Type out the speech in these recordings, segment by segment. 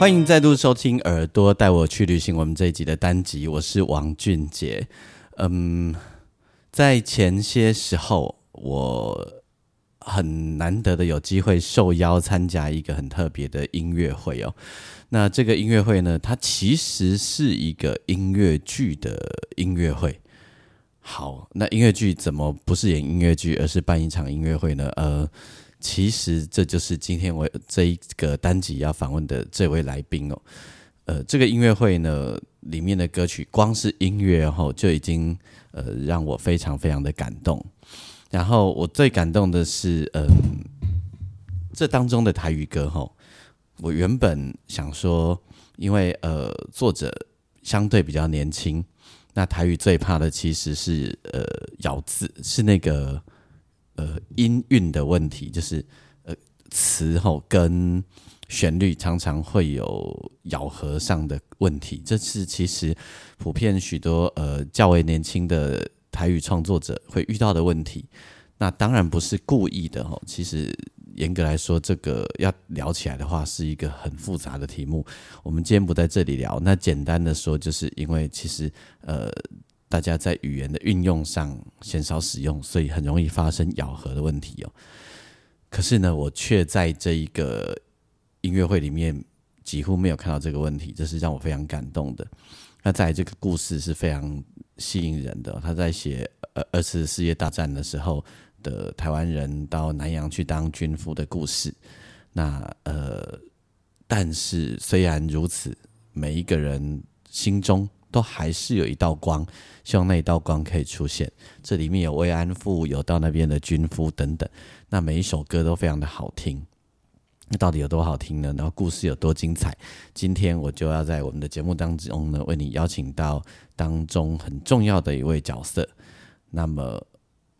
欢迎再度收听《耳朵带我去旅行》我们这一集的单集，我是王俊杰。嗯，在前些时候，我很难得的有机会受邀参加一个很特别的音乐会哦。那这个音乐会呢，它其实是一个音乐剧的音乐会。好，那音乐剧怎么不是演音乐剧，而是办一场音乐会呢？呃。其实这就是今天我这一个单集要访问的这位来宾哦。呃，这个音乐会呢，里面的歌曲光是音乐后就已经呃让我非常非常的感动。然后我最感动的是，嗯，这当中的台语歌吼，我原本想说，因为呃作者相对比较年轻，那台语最怕的其实是呃咬字，是那个。呃，音韵的问题就是呃，词吼跟旋律常常会有咬合上的问题，这是其实普遍许多呃较为年轻的台语创作者会遇到的问题。那当然不是故意的吼，其实严格来说，这个要聊起来的话，是一个很复杂的题目。我们今天不在这里聊，那简单的说，就是因为其实呃。大家在语言的运用上鲜少使用，所以很容易发生咬合的问题哦。可是呢，我却在这一个音乐会里面几乎没有看到这个问题，这是让我非常感动的。那在这个故事是非常吸引人的，他在写二二次世界大战的时候的台湾人到南洋去当军夫的故事。那呃，但是虽然如此，每一个人心中。都还是有一道光，希望那一道光可以出现。这里面有慰安妇，有到那边的军夫等等。那每一首歌都非常的好听。那到底有多好听呢？然后故事有多精彩？今天我就要在我们的节目当中呢，为你邀请到当中很重要的一位角色。那么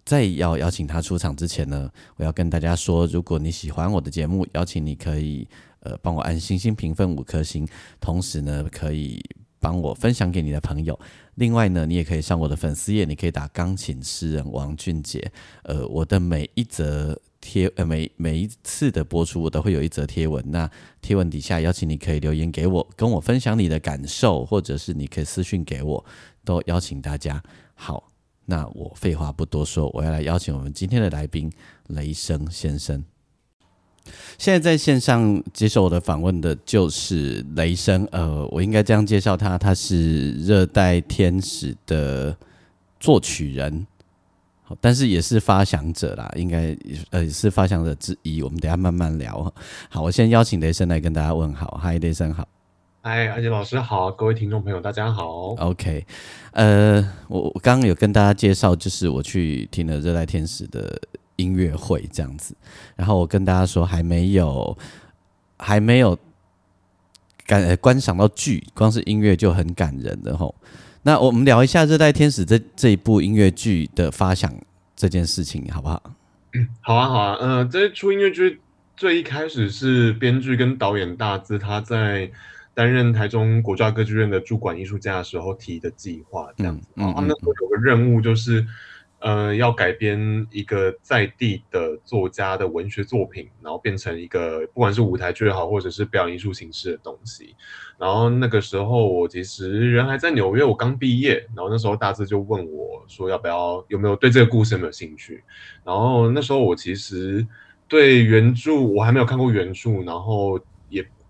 在要邀请他出场之前呢，我要跟大家说，如果你喜欢我的节目，邀请你可以呃帮我按星星评分五颗星，同时呢可以。帮我分享给你的朋友。另外呢，你也可以上我的粉丝页，你可以打“钢琴诗人王俊杰”。呃，我的每一则贴，呃，每每一次的播出，我都会有一则贴文。那贴文底下邀请你可以留言给我，跟我分享你的感受，或者是你可以私讯给我，都邀请大家。好，那我废话不多说，我要来邀请我们今天的来宾雷声先生。现在在线上接受我的访问的就是雷声，呃，我应该这样介绍他，他是热带天使的作曲人，好，但是也是发想者啦，应该呃是发想者之一。我们等下慢慢聊。好，我先邀请雷声来跟大家问好，嗨，雷声好，嗨，阿杰老师好，各位听众朋友大家好。OK，呃，我我刚刚有跟大家介绍，就是我去听了热带天使的。音乐会这样子，然后我跟大家说还没有，还没有感观赏到剧，光是音乐就很感人的吼。那我们聊一下《热带天使》这这一部音乐剧的发想这件事情，好不好？好啊，好啊。呃，这出音乐剧最一开始是编剧跟导演大资他在担任台中国家歌剧院的驻管艺术家的时候提的计划，这样子。嗯嗯。那时候有个任务就是。呃，要改编一个在地的作家的文学作品，然后变成一个不管是舞台剧也好，或者是表演艺术形式的东西。然后那个时候我其实人还在纽约，我刚毕业。然后那时候大致就问我说，要不要有没有对这个故事有没有兴趣？然后那时候我其实对原著我还没有看过原著，然后。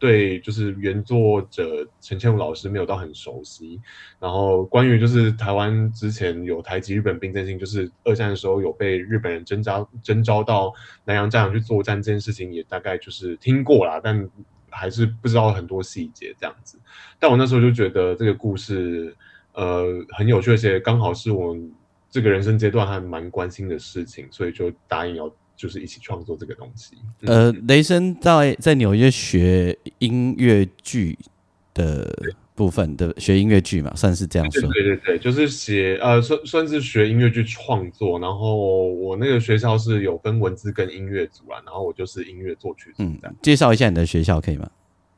对，就是原作者陈千武老师没有到很熟悉，然后关于就是台湾之前有台籍日本兵阵性，就是二战的时候有被日本人征召征召到南洋战场去作战这件事情，也大概就是听过啦，但还是不知道很多细节这样子。但我那时候就觉得这个故事呃很有趣，而且刚好是我这个人生阶段还蛮关心的事情，所以就答应要。就是一起创作这个东西。呃，雷声在在纽约学音乐剧的部分的学音乐剧嘛，算是这样说。对对对，就是写呃，算算是学音乐剧创作。然后我那个学校是有分文字跟音乐组啊，然后我就是音乐作曲嗯，介绍一下你的学校可以吗？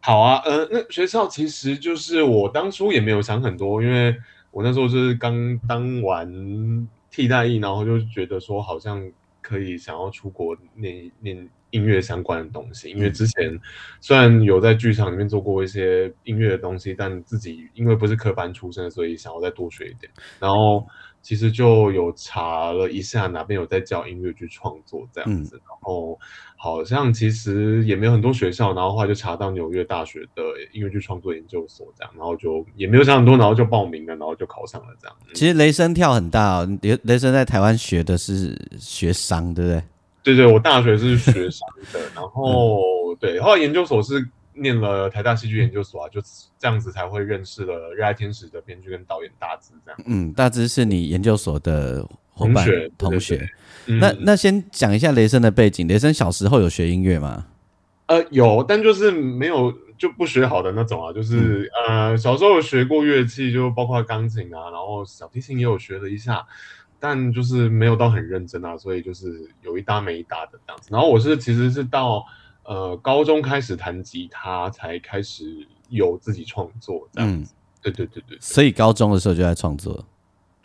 好啊，呃，那学校其实就是我当初也没有想很多，因为我那时候就是刚当完替代役，然后就觉得说好像可以想要出国念念。音乐相关的东西，因为之前虽然有在剧场里面做过一些音乐的东西，但自己因为不是科班出身，所以想要再多学一点。然后其实就有查了一下哪边有在教音乐剧创作这样子，然后好像其实也没有很多学校，然后后来就查到纽约大学的音乐剧创作研究所这样，然后就也没有想很多，然后就报名了，然后就考上了这样。其实雷声跳很大，雷雷声在台湾学的是学商，对不对？对对，我大学是学商的，然后对，后来研究所是念了台大戏剧研究所啊，就这样子才会认识了热爱天使的编剧跟导演大志这样。嗯，大志是你研究所的同学同学。那那先讲一下雷声的背景，雷声小时候有学音乐吗？呃，有，但就是没有就不学好的那种啊，就是呃小时候有学过乐器，就包括钢琴啊，然后小提琴也有学了一下。但就是没有到很认真啊，所以就是有一搭没一搭的这样子。然后我是其实是到呃高中开始弹吉他，才开始有自己创作这样子。对对对对。所以高中的时候就在创作。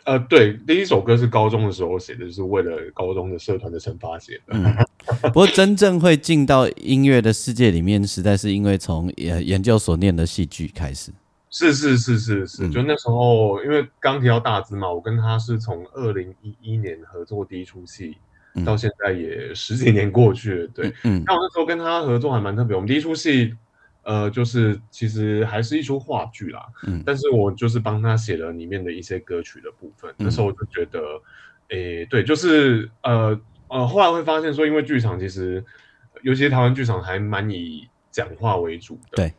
呃，对，第一首歌是高中的时候写的，是为了高中的社团的惩罚写的。不过真正会进到音乐的世界里面，实在是因为从研研究所念的戏剧开始。是是是是是，就那时候，因为刚提到大资嘛，我跟他是从二零一一年合作第一出戏，到现在也十几年过去了，对，嗯，那我那时候跟他合作还蛮特别，我们第一出戏，呃，就是其实还是一出话剧啦，嗯，但是我就是帮他写了里面的一些歌曲的部分，那时候我就觉得，诶，对，就是呃呃，后来会发现说，因为剧场其实，尤其是台湾剧场还蛮以讲话为主的，对。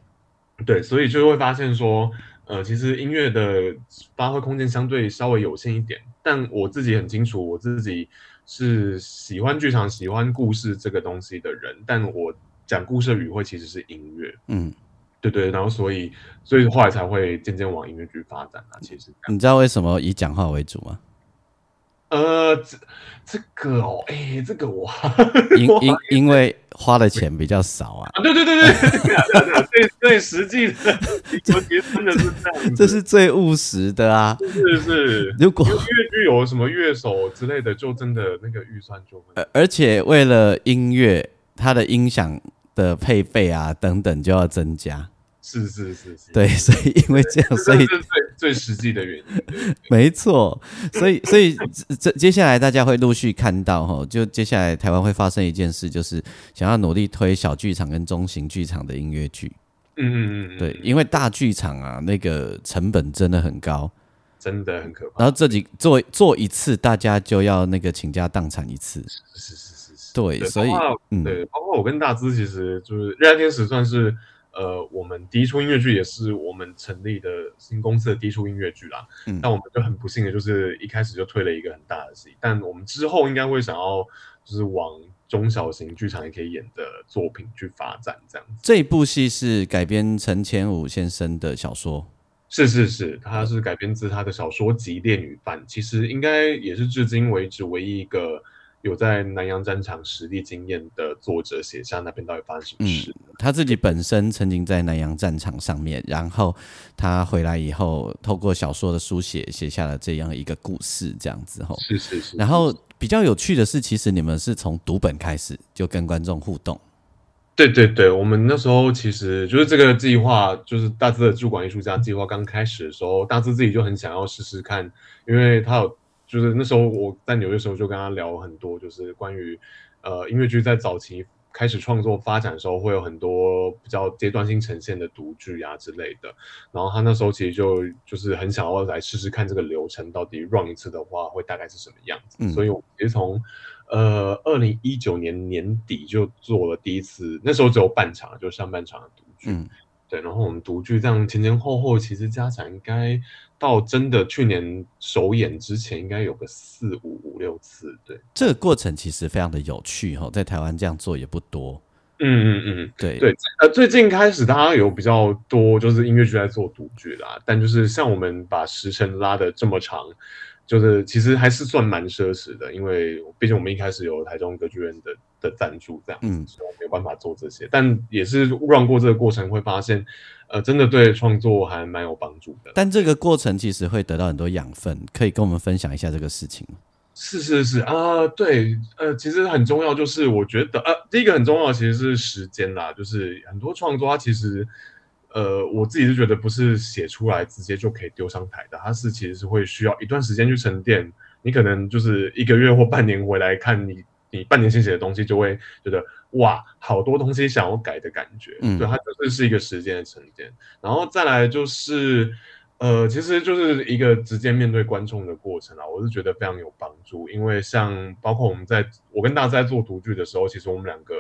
对，所以就会发现说，呃，其实音乐的发挥空间相对稍微有限一点。但我自己很清楚，我自己是喜欢剧场、喜欢故事这个东西的人。但我讲故事的语汇其实是音乐，嗯，对对。然后所以，所以后来才会渐渐往音乐剧发展啊。其实，你知道为什么以讲话为主吗？呃，这这个哦，哎，这个我因 因因为花的钱比较少啊。对对对对对对，最实际的，我觉得真的是这样，这是最务实的啊。是是，如果乐剧有什么乐手之类的，就真的那个预算就会。而且为了音乐，它的音响的配备啊等等就要增加。是是是是，对，所以因为这样，所以最最实际的原因，没错。所以所以这接下来大家会陆续看到哈，就接下来台湾会发生一件事，就是想要努力推小剧场跟中型剧场的音乐剧。嗯嗯嗯，对，因为大剧场啊，那个成本真的很高，真的很可怕。然后这几做做一次，大家就要那个倾家荡产一次。是是是是，对，所以嗯，对，包括我跟大资，其实就是热爱天使算是。呃，我们第一出音乐剧也是我们成立的新公司的第一出音乐剧啦。嗯，但我们就很不幸的，就是一开始就推了一个很大的戏。但我们之后应该会想要，就是往中小型剧场也可以演的作品去发展，这样。这部戏是改编陈千武先生的小说，是是是，他是改编自他的小说集《恋与饭》，其实应该也是至今为止唯一一个。有在南洋战场实地经验的作者写下那边到底发生什么事？他自己本身曾经在南洋战场上面，然后他回来以后，透过小说的书写，写下了这样一个故事，这样子吼。是是是。然后比较有趣的是，其实你们是从读本开始就跟观众互动。对对对，我们那时候其实就是这个计划，就是大志的驻馆艺术家计划刚开始的时候，大志自己就很想要试试看，因为他有。就是那时候我在纽约的时候，就跟他聊很多，就是关于呃音乐剧在早期开始创作发展的时候，会有很多比较阶段性呈现的独剧啊之类的。然后他那时候其实就就是很想要来试试看这个流程到底 run 一次的话会大概是什么样子。所以我其实从呃二零一九年年底就做了第一次，那时候只有半场，就上半场的独剧。对，然后我们独剧这样前前后后，其实加起来应该到真的去年首演之前，应该有个四五五六次。对，这个过程其实非常的有趣哈，在台湾这样做也不多。嗯嗯嗯，对对，呃，最近开始大家有比较多就是音乐剧在做独剧啦，但就是像我们把时程拉的这么长。就是其实还是算蛮奢侈的，因为毕竟我们一开始有台中歌剧院的的赞助，这样，嗯，所以没有办法做这些。但也是让过这个过程，会发现，呃，真的对创作还蛮有帮助的。但这个过程其实会得到很多养分，可以跟我们分享一下这个事情吗？是是是啊，对，呃，其实很重要，就是我觉得，呃，第一个很重要其实是时间啦，就是很多创作它其实。呃，我自己是觉得不是写出来直接就可以丢上台的，它是其实是会需要一段时间去沉淀。你可能就是一个月或半年回来看你你半年前写的东西，就会觉得哇，好多东西想要改的感觉。嗯，对，它就是是一个时间的沉淀。然后再来就是，呃，其实就是一个直接面对观众的过程啊，我是觉得非常有帮助。因为像包括我们在我跟大家在做独剧的时候，其实我们两个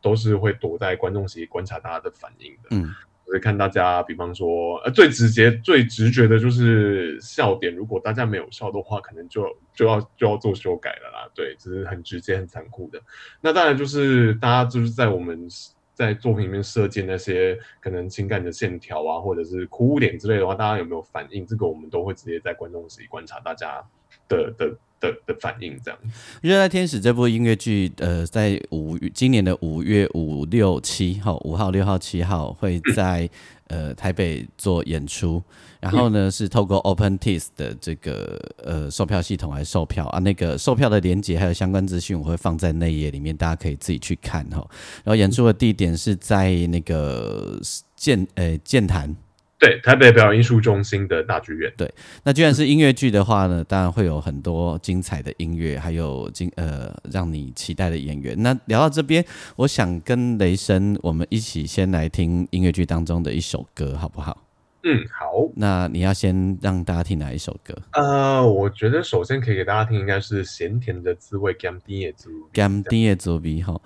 都是会躲在观众席观察大家的反应的。嗯。就是看大家，比方说，呃，最直接、最直觉的就是笑点。如果大家没有笑的话，可能就就要就要做修改了啦。对，这是很直接、很残酷的。那当然就是大家就是在我们在作品里面设计那些可能情感的线条啊，或者是哭点之类的话，大家有没有反应？这个我们都会直接在观众席观察大家的的。的的反应这样，《热爱天使》这部音乐剧，呃，在五今年的五月五六七号，五号、六号、七号会在 呃台北做演出。然后呢，是透过 OpenTix 的这个呃售票系统来售票啊。那个售票的链接还有相关资讯，我会放在内页里面，大家可以自己去看哈。然后演出的地点是在那个建呃建坛。对，台北表演艺术中心的大剧院。对，那既然是音乐剧的话呢，当然会有很多精彩的音乐，还有精呃让你期待的演员。那聊到这边，我想跟雷声我们一起先来听音乐剧当中的一首歌，好不好？嗯，好。那你要先让大家听哪一首歌？呃，我觉得首先可以给大家听，应该是《咸甜的滋味》甘甜的滋味。甘甜的滋味，吼。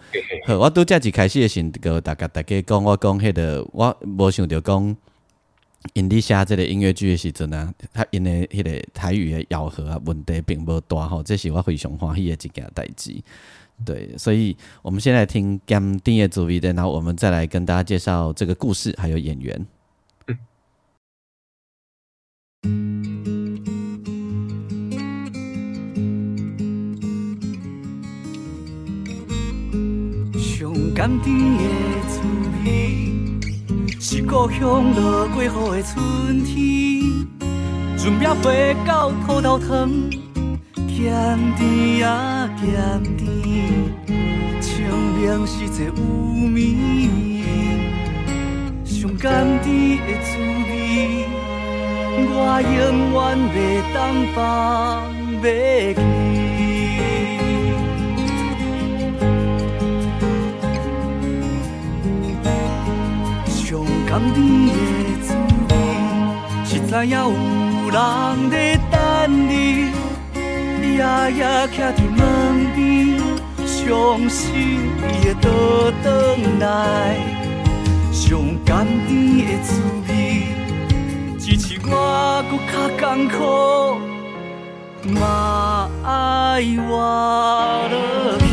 好，我拄则一开始的时候，大家大家讲，我讲迄个，我无想到讲。因你写这个音乐剧的时阵啊，他因为迄个台语的咬合啊问题并无大吼，这是我非常欢喜的一件代志。对，所以我们先来听《甘丁的主义的，然后我们再来跟大家介绍这个故事还有演员。上甘甜的滋味。是故乡落过雨的春天，准备回到土豆汤，咸甜啊咸甜，清凉是这有味，上甘甜的滋味，我永远袂当放袂记。甘甜的滋味，是知影有人在等你，夜夜徛伫门边，相信伊会倒转来。上甘甜的滋味，只是我搁较艰苦，嘛爱我落去。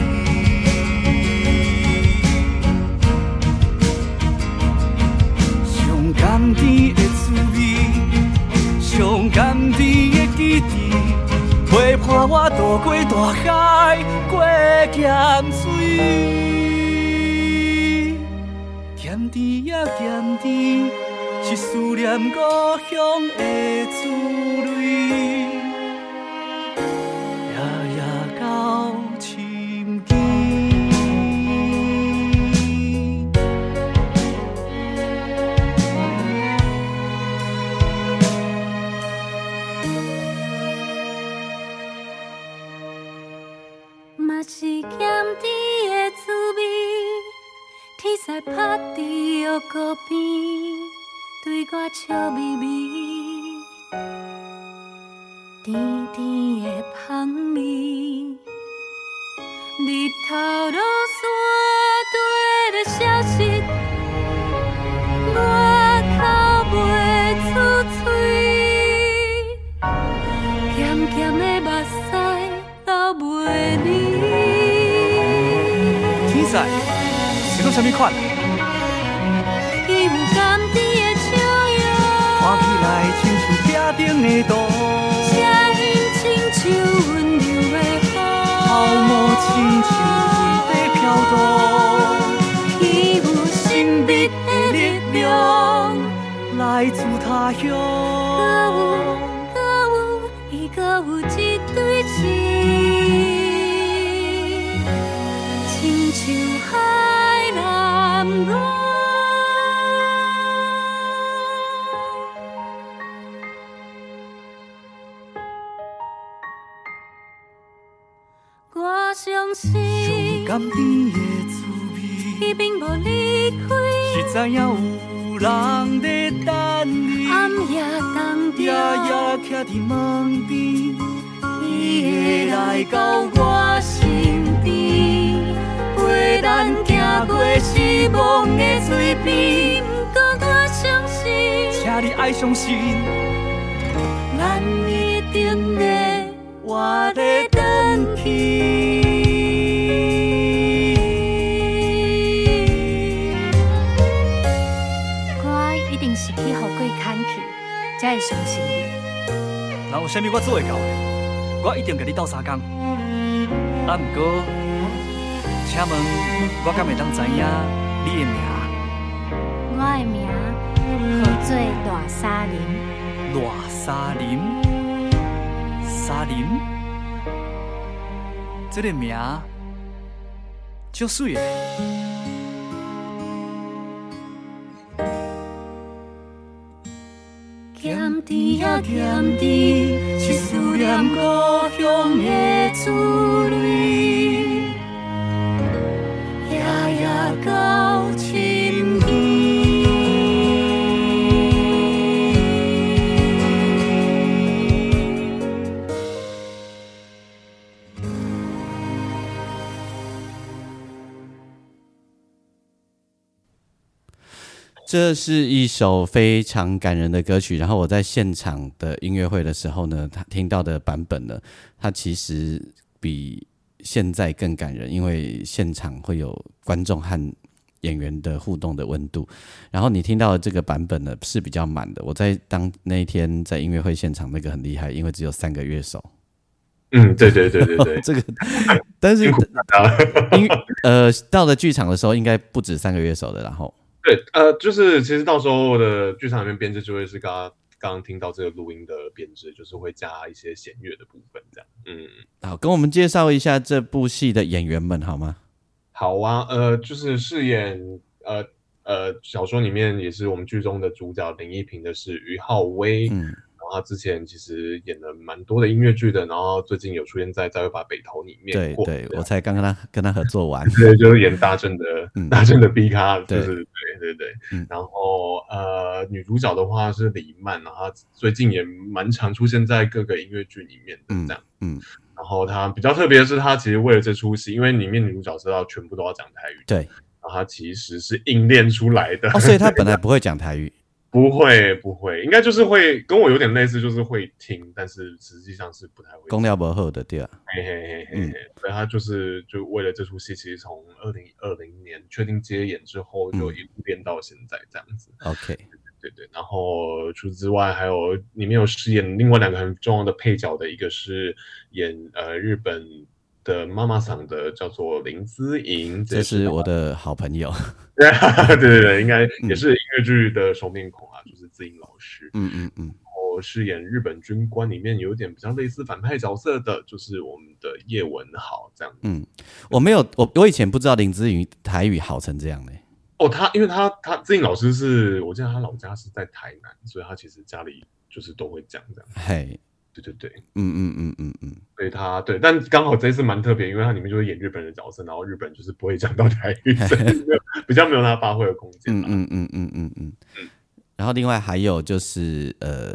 甜的滋味，上甘甜的记忆，陪伴我渡过大海，过咸水。咸甜呀咸甜，是思念故乡的滋味。对我笑你爱相信，咱一定会活得转去。我一定是去互鬼牵去，才会相信你。若有啥物我做会到的，我一定甲你斗相共。啊，毋过，请问我敢会当知影你的名？大沙林，大沙林，沙林，这个名足水的。咸甜啊咸甜，是思念故乡的滋味，这是一首非常感人的歌曲。然后我在现场的音乐会的时候呢，他听到的版本呢，它其实比现在更感人，因为现场会有观众和演员的互动的温度。然后你听到的这个版本呢是比较满的。我在当那一天在音乐会现场那个很厉害，因为只有三个乐手。嗯，对对对对对，这个，但是。音呃到了剧场的时候，应该不止三个乐手的。然后对，呃，就是其实到时候的剧场里面编制就会是刚刚刚刚听到这个录音的编制，就是会加一些弦乐的部分，这样。嗯，好，跟我们介绍一下这部戏的演员们好吗？好啊，呃，就是饰演呃呃小说里面也是我们剧中的主角林一平的是于浩威，嗯，他之前其实演了蛮多的音乐剧的，然后最近有出现在《再会吧北投》里面过，对对，我才刚跟他跟他合作完。对，就是演大正的、嗯大正的 B 咖，就对是对对对。嗯然后呃，女主角的话是李曼，然后她最近也蛮常出现在各个音乐剧里面的嗯这样。嗯，然后她比较特别的是，她其实为了这出戏，因为里面女主角知道全部都要讲台语，对。然后她其实是硬练出来的。哦，所以他本来不会讲台语。不会不会，应该就是会跟我有点类似，就是会听，但是实际上是不太会讲。公料不厚的对啊。嘿嘿嘿嘿嗯嘿，所以他就是就为了这出戏，其实从二零二零年确定接演之后，就嗯一路练到现在这样子。OK，对对，然后除此之外，还有里面有饰演另外两个很重要的配角的，一个是演呃日本的妈妈桑的，叫做林姿莹，这是我的好朋友。对对对对，应该嗯也是音乐剧的熟面孔啊，就是姿莹老师。嗯嗯嗯，我饰演日本军官里面有点比较类似反派角色的，就是我们的叶文豪这样子。嗯，我没有，我我以前不知道林姿莹台语好成这样呢。哦，他因为他他志颖老师是我记得他老家是在台南，所以他其实家里就是都会讲这样。嘿，对对对，嗯嗯嗯嗯嗯，所以他对，但刚好这一次蛮特别，因为他里面就是演日本人的角色，然后日本就是不会讲到台语，所以比较没有他发挥的空间啦。嗯嗯嗯嗯嗯嗯。然后另外还有就是呃，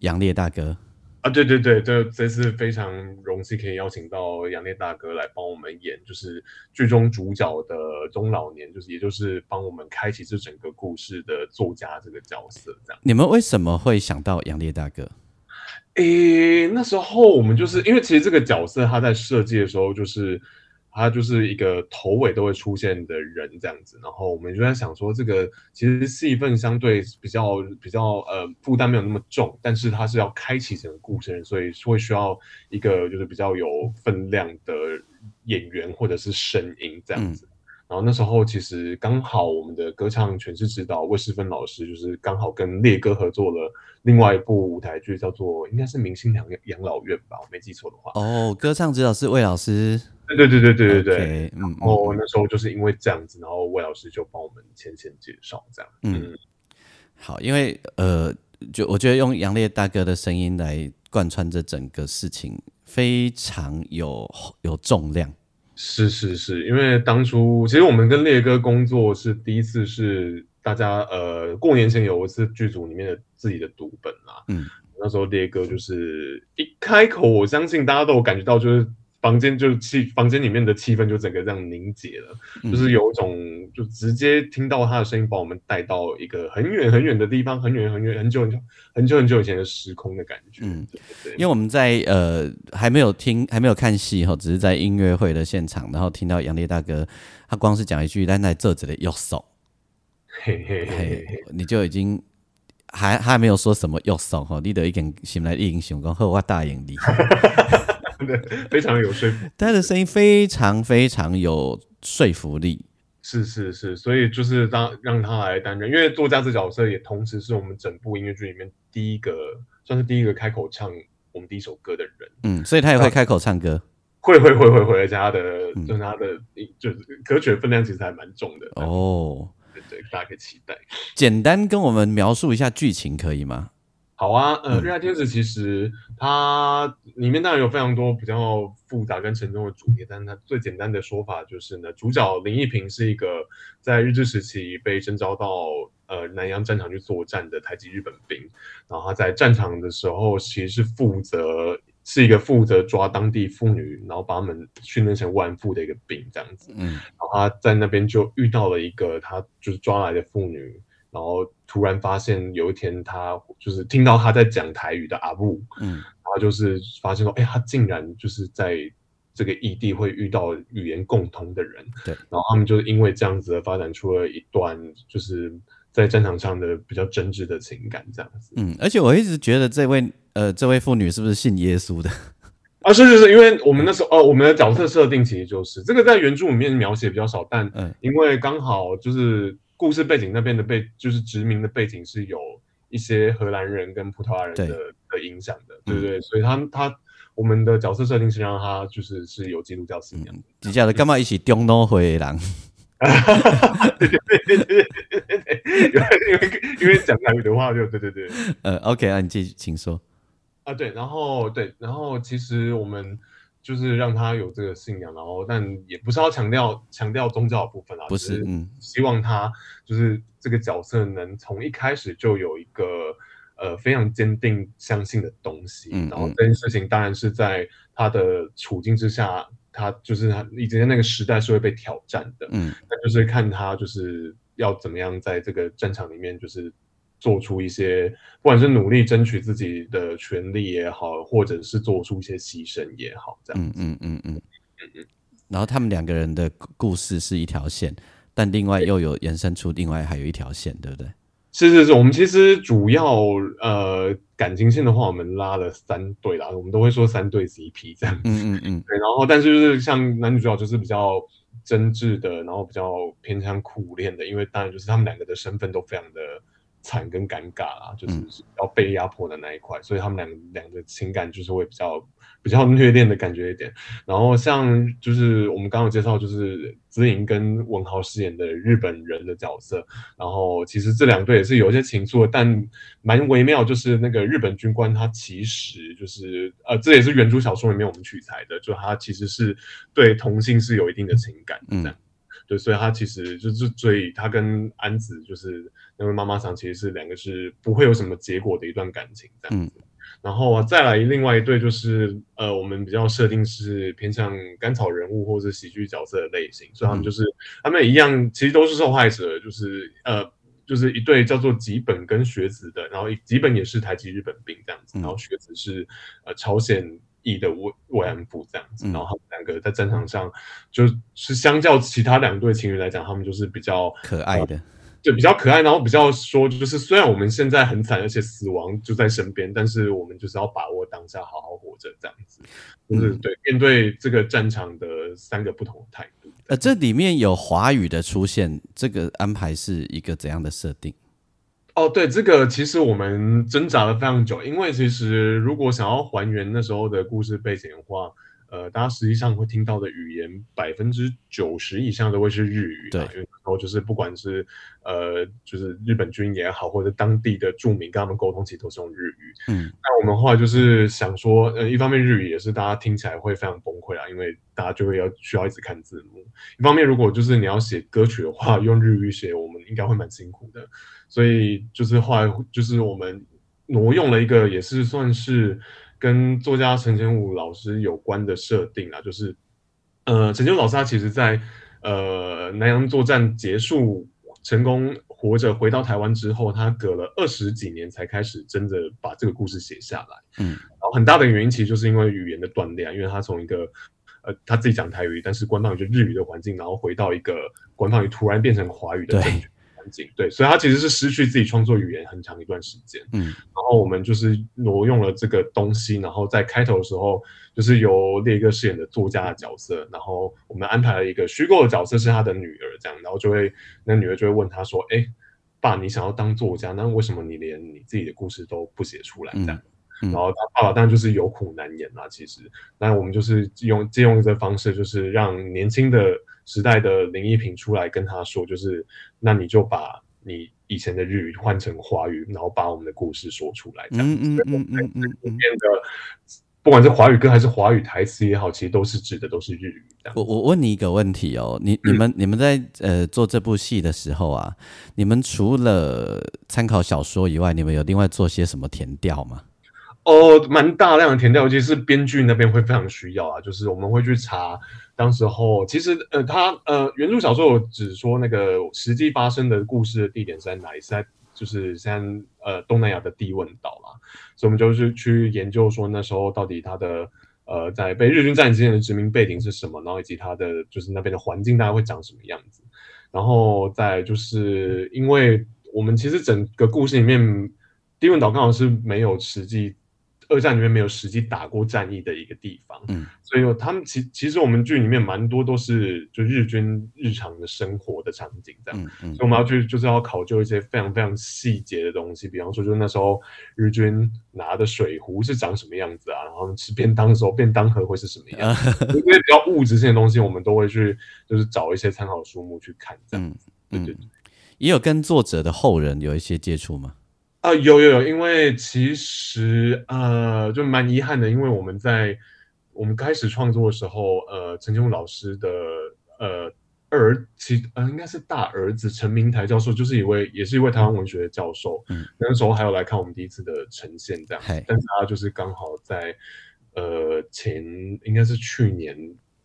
杨烈大哥，啊，对对对，这这次非常荣幸可以邀请到杨烈大哥来帮我们演，就是剧中主角的中老年，就是也就是帮我们开启这整个故事的作家这个角色，这样。你们为什么会想到杨烈大哥？诶，那时候我们就是因为其实这个角色他在设计的时候，就是他就是一个头尾都会出现的人这样子，然后我们就在想说，这个其实戏份相对比较比较呃负担没有那么重，但是他是要开启整个故事，所以会需要一个就是比较有分量的演员或者是声音这样子。然后那时候其实刚好我们的歌唱诠释指导魏世芬老师就是刚好跟烈哥合作了另外一部舞台剧，叫做应该是明星养养老院吧，我没记错的话。哦，歌唱指导是魏老师。对对对对对对对。嗯，然后那时候就是因为这样子，然后魏老师就帮我们浅浅介绍这样。嗯，好，因为呃，就我觉得用杨烈大哥的声音来贯穿这整个事情，非常有有重量。是是是，因为当初其实我们跟烈哥工作是第一次，是大家呃过年前有一次剧组里面的自己的读本啦。嗯，那时候烈哥就是一开口，我相信大家都有感觉到，就是。房间就气，房间里面的气氛就整个这样凝结了，就是有一种就直接听到他的声音，把我们带到一个很远很远的地方，很远很远很久很久很久很久以前的时空的感觉。嗯，对，因为我们在呃还没有听还没有看戏哈，只是在音乐会的现场，然后听到杨烈大哥他光是讲一句 “但在这子的右手”，嘿嘿嘿，你就已经还还没有说什么右手哈，你得一点心来英雄讲和我大眼力。对，非常有说服，他的声音非常非常有说服力。是是是，所以就是让让他来担任，因为作家这角色也同时是我们整部音乐剧里面第一个，算是第一个开口唱我们第一首歌的人。嗯，所以他也会开口唱歌，会会会会会，而且他的就是他的就是歌曲的分量其实还蛮重的。哦，对对，大家可以期待。简单跟我们描述一下剧情可以吗？好啊，呃，《热爱天使》其实它里面当然有非常多比较复杂跟沉重的主题，但是它最简单的说法就是呢，主角林一平是一个在日治时期被征召到呃南洋战场去作战的台籍日本兵，然后他在战场的时候其实是负责是一个负责抓当地妇女，然后把他们训练成万妇的一个兵这样子，嗯，然后他在那边就遇到了一个他就是抓来的妇女。然后突然发现有一天，他就是听到他在讲台语的阿布，嗯，然后就是发现说，哎，他竟然就是在这个异地会遇到语言共通的人，对，然后他们就因为这样子而发展出了一段就是在战场上的比较真挚的情感，这样子。嗯，而且我一直觉得这位呃这位妇女是不是信耶稣的？啊，是是是，因为我们那时候呃，我们的角色设定其实就是这个在原著里面描写比较少，但嗯，因为刚好就是。故事背景那边的背就是殖民的背景是有一些荷兰人跟葡萄牙人的的影响的，对不对？所以他他我们的角色设定是让他就是是有基督教信仰。底下的干嘛一起丢诺回狼？对对对对对对对，因为因为讲台语的话就对对对。呃，OK 啊，你继续请说。啊，对，然后对，然后其实我们。就是让他有这个信仰，然后但也不是要强调强调宗教的部分啊，不是，嗯，希望他就是这个角色能从一开始就有一个呃非常坚定相信的东西，然后这件事情当然是在他的处境之下，他就是他以前那个时代是会被挑战的，嗯，那就是看他就是要怎么样在这个战场里面就是。做出一些，不管是努力争取自己的权利也好，或者是做出一些牺牲也好，这样。嗯嗯嗯嗯嗯。然后他们两个人的故事是一条线，但另外又有延伸出另外还有一条线，对不对？是是是，我们其实主要呃感情线的话，我们拉了三对啦，我们都会说三对 CP 这样子。嗯嗯嗯。对，然后但是就是像男女主角就是比较真挚的，然后比较偏向苦恋的，因为当然就是他们两个的身份都非常的。惨跟尴尬啦，就是要被压迫的那一块，所以他们两两个情感就是会比较比较 虐恋的感觉一点。然后像就是我们刚刚介绍，就是子颖跟文豪饰演的日本人的角色，然后其实这两对也是有一些情愫，但蛮微妙，就是那个日本军官他其实就是呃，这也是原著小说里面我们取材的，就他其实是对同性是有一定的情感的。对，所以他其实就是，所以他跟安子就是那位妈妈桑，其实是两个是不会有什么结果的一段感情这样子。然后再来另外一对，就是呃，我们比较设定是偏向甘草人物或者喜剧角色的类型，所以他们就是他们一样，其实都是受害者，就是呃，就是一对叫做吉本跟学子的，然后吉本也是台籍日本兵这样子，然后学子是呃朝鲜。役的慰慰安妇这样子，嗯。然后他们两个在战场上就是相较其他两对情侣来讲，他们就是比较可爱的，就，比较可爱，然后比较说，就是虽然我们现在很惨，而且死亡就在身边，但是我们就是要把握当下，好好活着，这样子，就是、嗯。对面对这个战场的三个不同的态度。呃，这里面有华语的出现，这个安排是一个怎样的设定？哦，对，这个其实我们挣扎了非常久，因为其实如果想要还原那时候的故事背景的话，呃，大家实际上会听到的语言百分之九十以上都会是日语啦，对因为那时候就是不管是呃，就是日本军也好，或者当地的住民跟他们沟通，其实都是用日语。嗯那我们后来就是想说，呃，一方面日语也是大家听起来会非常崩溃啊，因为大家就会要需要一直看字幕。一方面，如果就是你要写歌曲的话，用日语写，我们应该会蛮辛苦的。所以就是后来就是我们挪用了一个也是算是跟作家陈千武老师有关的设定啊，就是呃，陈千武老师他其实在呃南洋作战结束成功活着回到台湾之后，他隔了二十几年才开始真的把这个故事写下来。嗯然后很大的原因其实就是因为语言的断裂啊，因为他从一个呃他自己讲台语，但是官方语就日语的环境，然后回到一个官方语突然变成华语的对正确环境，对，所以他其实是失去自己创作语言很长一段时间。嗯然后我们就是挪用了这个东西，然后在开头的时候，就是由列哥饰演的作家的角色，然后我们安排了一个虚构的角色是他的女儿，这样，然后就会那女儿就会问他说：“哎，爸，你想要当作家，那为什么你连你自己的故事都不写出来？”这样。嗯嗯然后他爸爸当然就是有苦难言啦，其实，那我们就是用借用这个方式，就是让年轻的时代的林一平出来跟他说，就是那你就把你以前的日语换成华语，然后把我们的故事说出来，这样子。嗯嗯嗯嗯嗯嗯。变得不管是华语歌还是华语台词也好，其实都是指的都是日语。我我问你一个问题哦，你你们你们在呃做这部戏的时候啊，你们除了参考小说以外，你们有另外做些什么填调吗？哦，蛮大量的填掉，尤其是编剧那边会非常需要啊。就是我们会去查，当时候其实呃，他呃原著小说有只说那个实际发生的故事的地点在哪里，是在就是现在呃东南亚的地汶岛啦，所以我们就是去研究说那时候到底它的呃在被日军占领之前的殖民背景是什么，然后以及它的就是那边的环境大概会长什么样子，然后再就是因为我们其实整个故事里面地汶岛刚好是没有实际。二战里面没有实际打过战役的一个地方，嗯，所以有他们其其实我们剧里面蛮多都是就日军日常的生活的场景这样，嗯嗯。所以我们要去就是要考究一些非常非常细节的东西，比方说就是那时候日军拿的水壶是长什么样子啊，然后吃便当的时候便当盒会是什么样子，这些比较物质性的东西，我们都会去就是找一些参考书目去看这样。嗯对对嗯，也有跟作者的后人有一些接触吗？啊、有有有，因为其实呃，就蛮遗憾的，因为我们在我们开始创作的时候，呃，陈清武老师的呃儿其呃应该是大儿子陈明台教授，就是一位也是一位台湾文学的教授，嗯，那个时候还有来看我们第一次的呈现这样。但是他就是刚好在呃前应该是去年。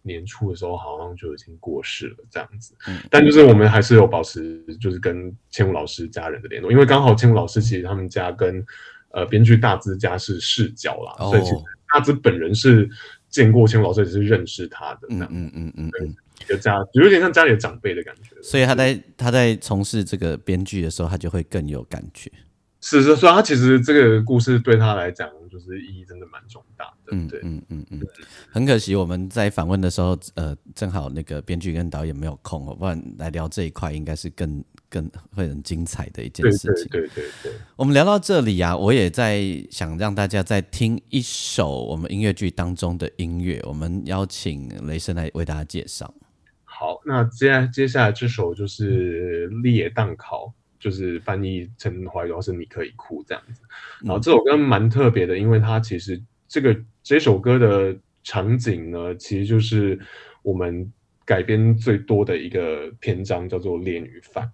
年初的时候好像就已经过世了，这样子。嗯但就是我们还是有保持，就是跟千武老师家人的联络，因为刚好千武老师其实他们家跟呃编剧大资家是世交啦，哦所以其实大资本人是见过千武老师，也是认识他的，嗯嗯嗯嗯嗯。一个家有点像家里的长辈的感觉。所以他在他在从事这个编剧的时候，他就会更有感觉。是是，所以他其实这个故事对他来讲，就是意义真的蛮重大的。嗯对，嗯嗯嗯，很可惜我们在访问的时候，呃，正好那个编剧跟导演没有空哦，不然来聊这一块应该是更更会很精彩的一件事情。对对对对。我们聊到这里啊，我也在想让大家再听一首我们音乐剧当中的音乐，我们邀请雷声来为大家介绍。好，那接下接下来这首就是《烈荡考》，就是翻译成华语的话是“你可以哭”这样子。然后这首歌蛮特别的，因为它其实这个这首歌的场景呢，其实就是我们改编最多的一个篇章，叫做《恋与犯》。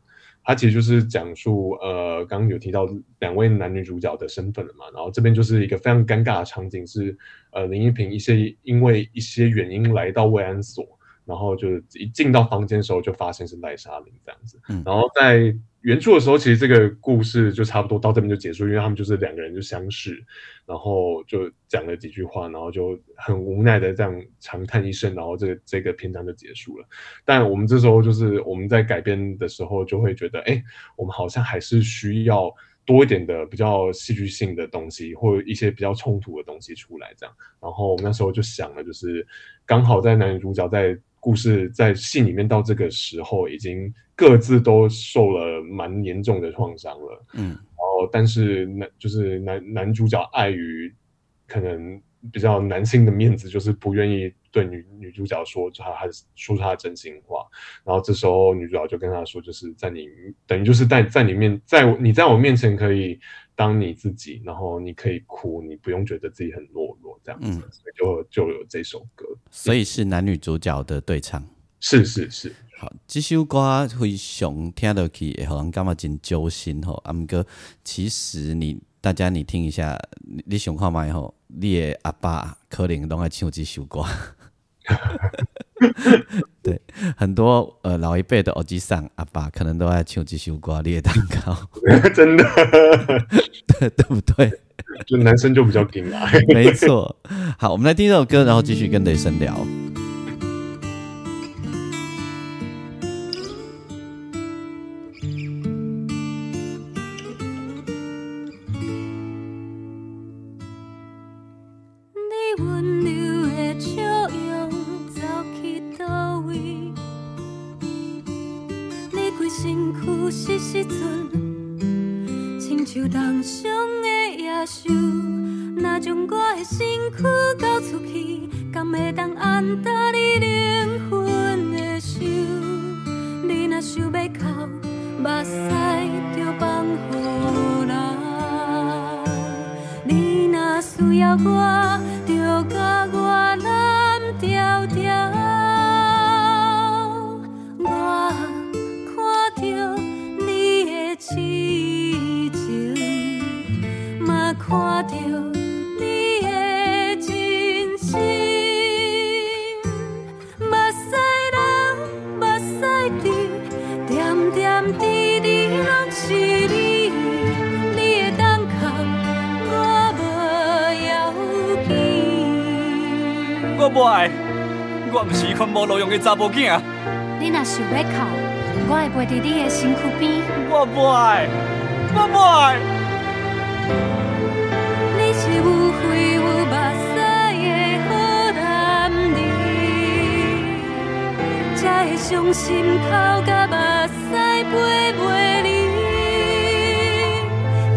它其实就是讲述，呃，刚刚有提到两位男女主角的身份了嘛，然后这边就是一个非常尴尬的场景是，呃，林依萍一些因为一些原因来到慰安所，然后就一进到房间的时候就发现是赖莎琳这样子，嗯然后在原著的时候，其实这个故事就差不多到这边就结束，因为他们就是两个人就相识，然后就讲了几句话，然后就很无奈的这样长叹一声，然后这个这个篇章就结束了。但我们这时候就是我们在改编的时候，就会觉得，哎，我们好像还是需要多一点的比较戏剧性的东西，或一些比较冲突的东西出来，这样。然后我们那时候就想了，就是刚好在男女主角在。故事在戏里面到这个时候，已经各自都受了蛮严重的创伤了。嗯，然后但是男就是男男主角碍于可能比较男性的面子，就是不愿意对女女主角说他还是说出他的真心话。然后这时候女主角就跟他说，就是在你等于就是在在你面在你在我面前可以当你自己，然后你可以哭，你不用觉得自己很懦弱这样子。所以就就有这首歌。所以是男女主角的对唱，是是是，好，这首歌非常听得起，会让人感觉真揪心吼。阿姆哥，其实你大家你听一下，你想看嘛吼，你的阿爸可能都爱唱这首歌。对，很多呃老一辈的耳机上阿爸可能都爱唱这首歌，你的蛋糕，真的，对对不对？就男生就比较硬啊，没错。好，我们来听这首歌，然后继续跟雷声聊。将我的身躯交出去，敢会当按搭你灵魂的手？你若想要哭，目屎就放喉流。你若需要我，就甲我拦调调。我看到你的痴情，嘛看到。无路用的查某囝，你若想要哭，我会陪在你的身躯边。我不爱，我不爱。你是有血有肉的好男儿，才会伤心哭甲目屎陪陪你。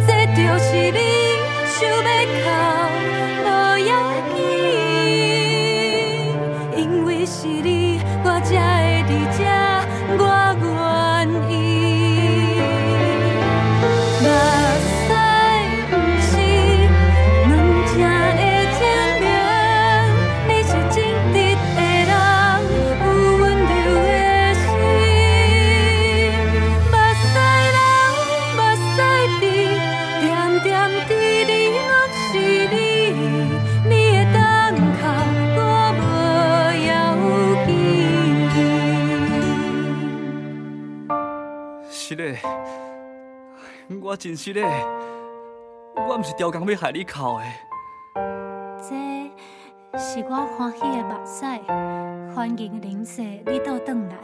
这就是你想要哭，真实的，我毋是刁工要害你哭的。这是我欢喜的目屎，欢迎灵世你倒转来。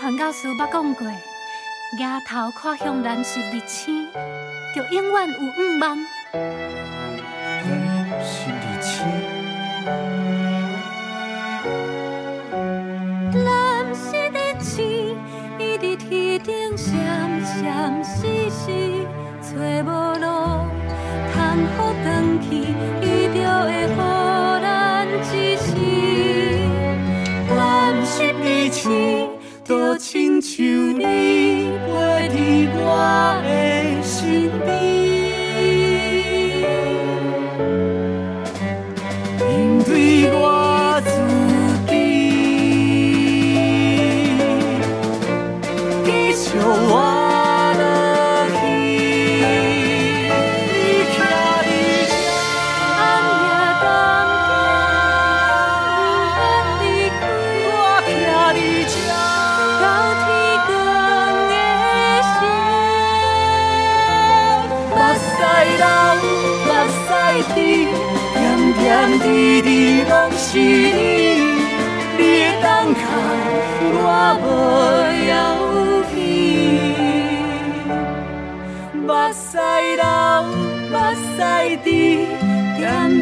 传教士捌讲过，额头看向蓝色日星，就永远有五望。蓝色日星，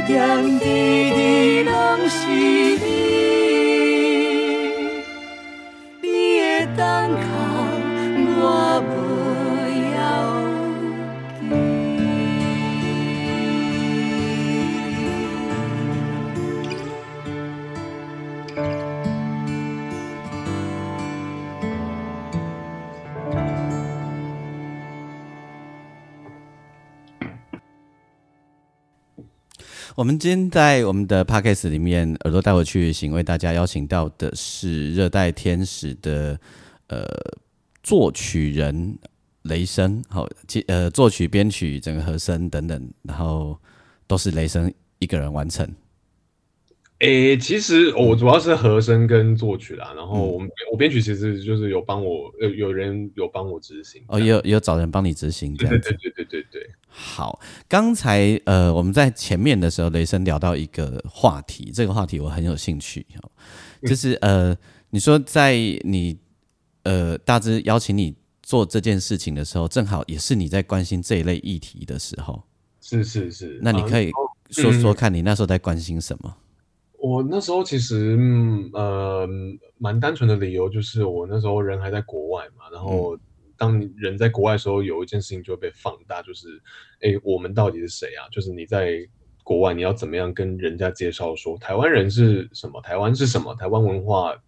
点滴的泪。我们今天在我们的 podcast 里面，耳朵带我去行，为大家邀请到的是热带天使的呃作曲人雷声，好，其呃作曲、编曲、整个和声等等，然后都是雷声一个人完成。诶，其实我主要是和声跟作曲啦，然后我们我编曲其实就是有帮我呃有人有帮我执行，哦，也有也有找人帮你执行这样子。对对对对对对，好，刚才呃我们在前面的时候，雷声聊到一个话题，这个话题我很有兴趣哦，就是呃你说在你呃大致邀请你做这件事情的时候，正好也是你在关心这一类议题的时候，是是是。那你可以啊说说看你那时候在关心什么？我那时候其实嗯呃蛮单纯的理由就是我那时候人还在国外嘛，然后当你人在国外的时候，有一件事情就会被放大，就是诶我们到底是谁啊？就是你在国外你要怎么样跟人家介绍说台湾人是什么，台湾是什么，台湾文化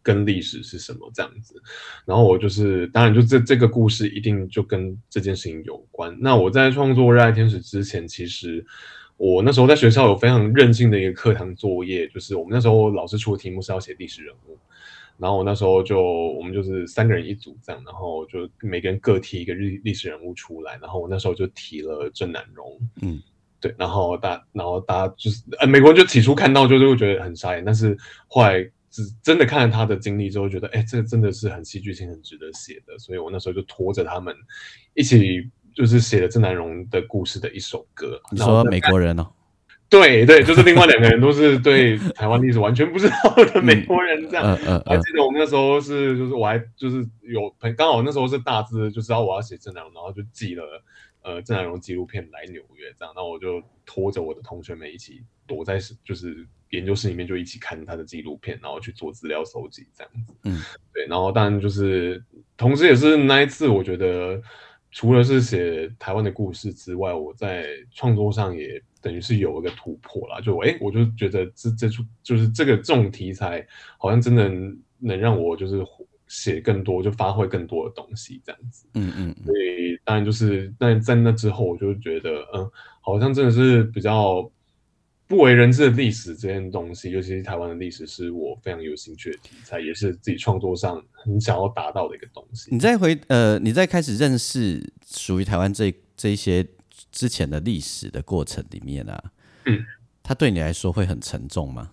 跟历史是什么这样子。然后我就是当然就这这个故事一定就跟这件事情有关。那我在创作《热爱天使》之前，其实。我那时候在学校有非常任性的一个课堂作业，就是我们那时候老师出的题目是要写历史人物，然后我那时候就我们就是三个人一组这样，然后就每个人各提一个历历史人物出来，然后我那时候就提了郑南荣，嗯，对，然后大然后大家就是呃美国人就起初看到就是会觉得很傻眼，但是后来只真的看了他的经历之后，觉得哎，这真的是很戏剧性、很值得写的，所以我那时候就拖着他们一起。就是写了郑南荣的故事的一首歌。你说美国人哦？对对，就是另外两个人都是对台湾历史完全不知道的美国人，这样。嗯嗯。我还记得我们那时候是，就是我还就是有朋刚好那时候是大致就知道我要写郑南荣，然后就寄了呃郑南荣纪录片来纽约，这样。然后我就拖着我的同学们一起躲在就是研究室里面，就一起看他的纪录片，然后去做资料搜集，这样子。嗯，对。然后当然就是，同时也是那一次，我觉得。除了是写台湾的故事之外，我在创作上也等于是有一个突破啦。就哎，我就觉得这这出就是这个这种题材，好像真的能让我就是写更多，就发挥更多的东西这样子。嗯嗯。所以当然就是，但在那之后，我就觉得，嗯，好像真的是比较不为人知的历史这件东西，尤其是台湾的历史，是我非常有兴趣的题材，也是自己创作上很想要达到的一个东西。你在回呃，你在开始认识属于台湾这这一些之前的历史的过程里面啊，嗯，它对你来说会很沉重吗？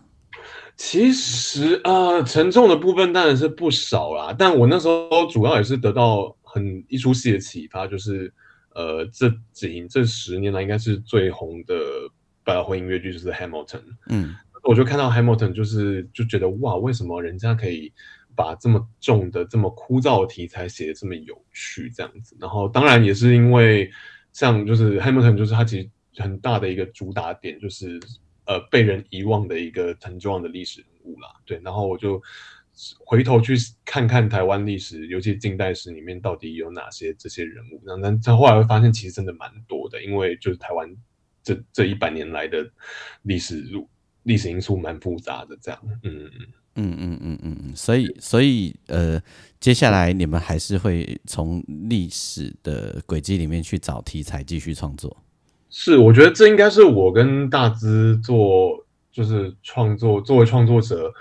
其实呃，沉重的部分当然是不少啦，但我那时候主要也是得到很一出戏的启发，就是呃，这几这十年来应该是最红的。百老汇音乐剧就是《Hamilton》，嗯，我就看到《Hamilton》，就是就觉得哇，为什么人家可以把这么重的、这么枯燥的题材写的这么有趣这样子？然后当然也是因为像就是《Hamilton》，就是它其实很大的一个主打点，就是呃被人遗忘的一个很重要的历史人物啦。对，然后我就回头去看看台湾历史，尤其近代史里面到底有哪些这些人物。那那在后来会发现，其实真的蛮多的，因为就是台湾。这这一百年来的历史历史因素蛮复杂的，这样，嗯嗯嗯嗯嗯嗯，所以所以呃，接下来你们还是会从历史的轨迹里面去找题材继续创作。是，我觉得这应该是我跟大资做就是创作作为创作者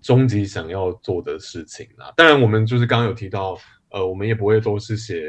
终极想要做的事情啦。当然，我们就是刚刚有提到，呃，我们也不会都是写。